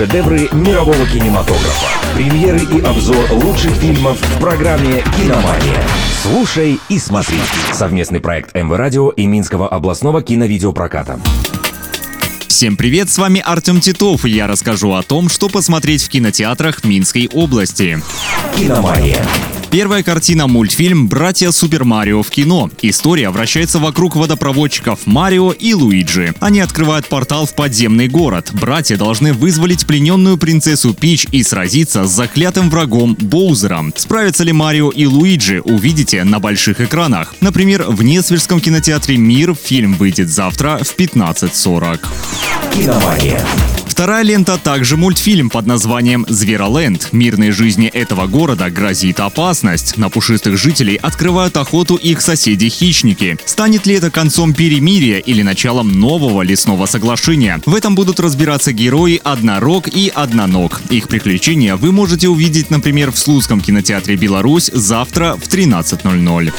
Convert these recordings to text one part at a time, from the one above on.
Шедевры мирового кинематографа. Премьеры и обзор лучших фильмов в программе «Киномания». Слушай и смотри. Совместный проект МВ Радио и Минского областного киновидеопроката. Всем привет, с вами Артем Титов, и я расскажу о том, что посмотреть в кинотеатрах Минской области. «Киномания». Первая картина – мультфильм «Братья Супер Марио» в кино. История вращается вокруг водопроводчиков Марио и Луиджи. Они открывают портал в подземный город. Братья должны вызволить плененную принцессу Пич и сразиться с заклятым врагом Боузером. Справятся ли Марио и Луиджи, увидите на больших экранах. Например, в Несвежском кинотеатре «Мир» фильм выйдет завтра в 15.40. «Киномания». Вторая лента также мультфильм под названием «Звероленд». Мирной жизни этого города грозит опасность. На пушистых жителей открывают охоту их соседи-хищники. Станет ли это концом перемирия или началом нового лесного соглашения? В этом будут разбираться герои Однорог и Одноног. Их приключения вы можете увидеть, например, в Слуцком кинотеатре «Беларусь» завтра в 13.00.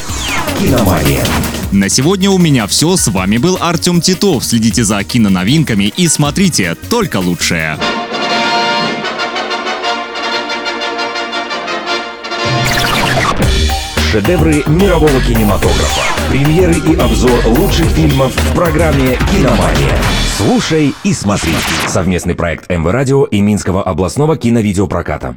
«Киномания». На сегодня у меня все. С вами был Артем Титов. Следите за киноновинками и смотрите только лучшее. Шедевры мирового кинематографа. Премьеры и обзор лучших фильмов в программе «Киномания». Слушай и смотри. Совместный проект МВ Радио и Минского областного киновидеопроката.